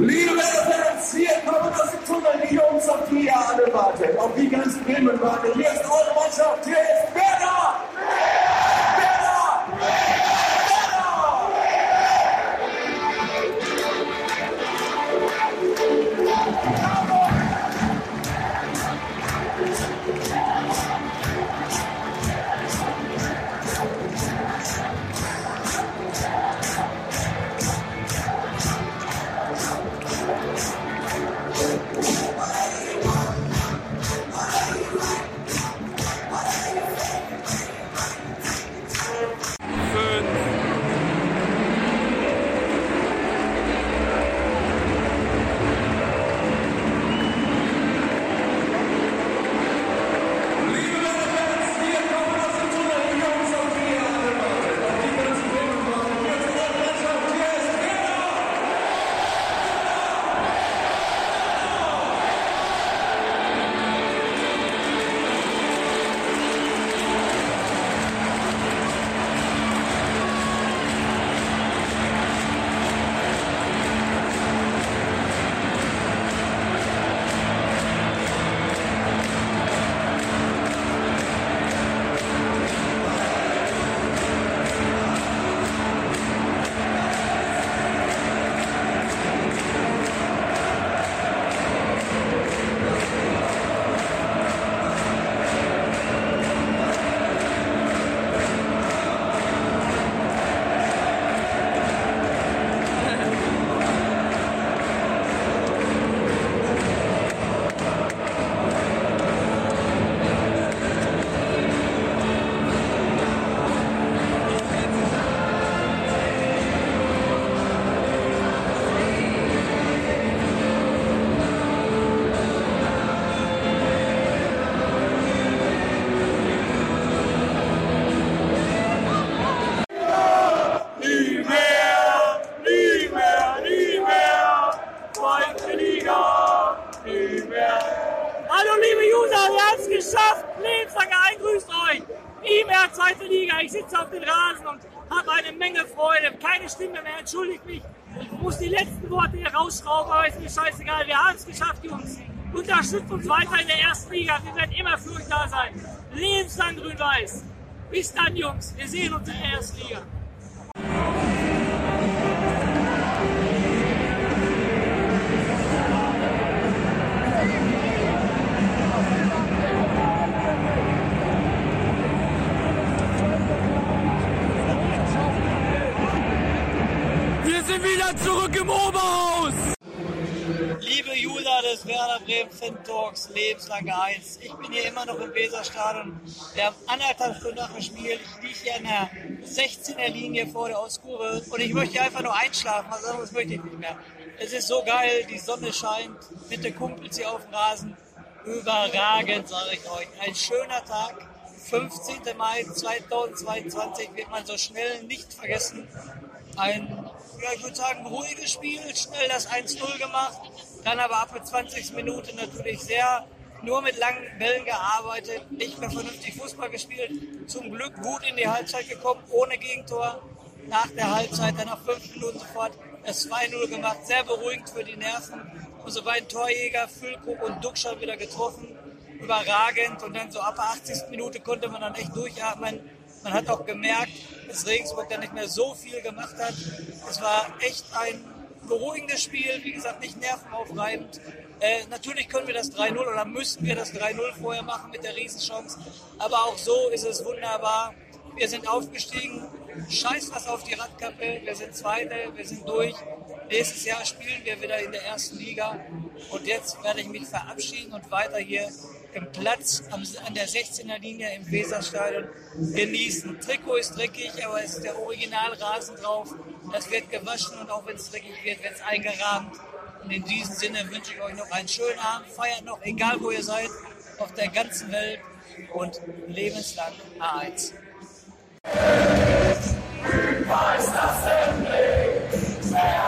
Liebe hier kommen das Tunnel, die Jungs, auf die alle wartet, auf die ganze Bremen wartet. Stimme mehr, entschuldigt mich. Ich muss die letzten Worte hier rausschrauben, aber ist mir scheißegal. Wir haben es geschafft, Jungs. Unterstützt uns weiter in der ersten Liga. Wir werden immer für euch da sein. Lebenslang grün-weiß. Bis dann, Jungs. Wir sehen uns in der ersten Liga. Feier zurück im Oberhaus! Liebe User des Werder Bremen Fan Talks, lebenslange Eins. Ich bin hier immer noch im Weserstadion. Wir haben anderthalb Stunden nach dem Spiel. Ich liege hier an der 16er Linie vor der Ostkurve und ich möchte einfach nur einschlafen. Was anderes möchte ich nicht mehr. Es ist so geil, die Sonne scheint mit den Kumpels hier auf dem Rasen. Überragend, sage ich euch. Ein schöner Tag. 15. Mai 2022 wird man so schnell nicht vergessen. Ein, ja, ich würde sagen, ruhiges Spiel, schnell das 1-0 gemacht, dann aber ab der 20. Minute natürlich sehr nur mit langen Bällen gearbeitet, nicht mehr vernünftig Fußball gespielt. Zum Glück gut in die Halbzeit gekommen, ohne Gegentor. Nach der Halbzeit dann nach fünf Minuten sofort das 2-0 gemacht, sehr beruhigend für die Nerven. Unsere beiden Torjäger, Füllkrug und Duxcher wieder getroffen überragend und dann so ab der 80. Minute konnte man dann echt durchatmen. Man hat auch gemerkt, dass Regensburg dann nicht mehr so viel gemacht hat. Es war echt ein beruhigendes Spiel, wie gesagt, nicht nervenaufreibend. Äh, natürlich können wir das 3-0 oder müssten wir das 3-0 vorher machen mit der Riesenchance. Aber auch so ist es wunderbar. Wir sind aufgestiegen. Scheiß was auf die Radkappe. Wir sind Zweite, wir sind durch. Nächstes Jahr spielen wir wieder in der ersten Liga. Und jetzt werde ich mich verabschieden und weiter hier im Platz an der 16er Linie im Weserstadion genießen. Trikot ist dreckig, aber es ist der Originalrasen drauf. Das wird gewaschen und auch wenn es dreckig wird, wird es eingerahmt. Und in diesem Sinne wünsche ich euch noch einen schönen Abend. Feiert noch, egal wo ihr seid, auf der ganzen Welt und lebenslang A1. Der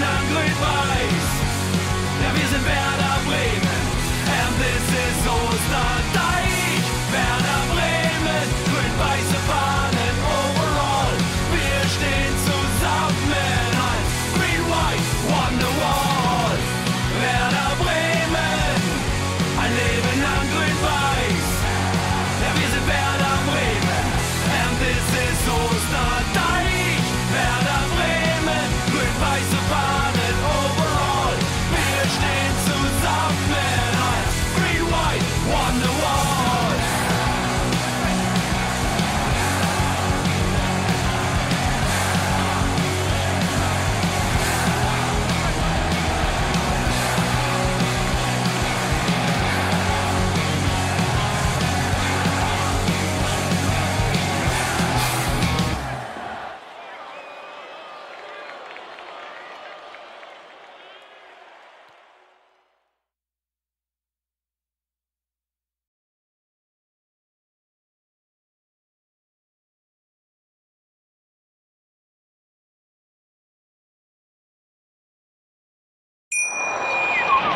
Lang grün-weiß. Ja, wir sind Werder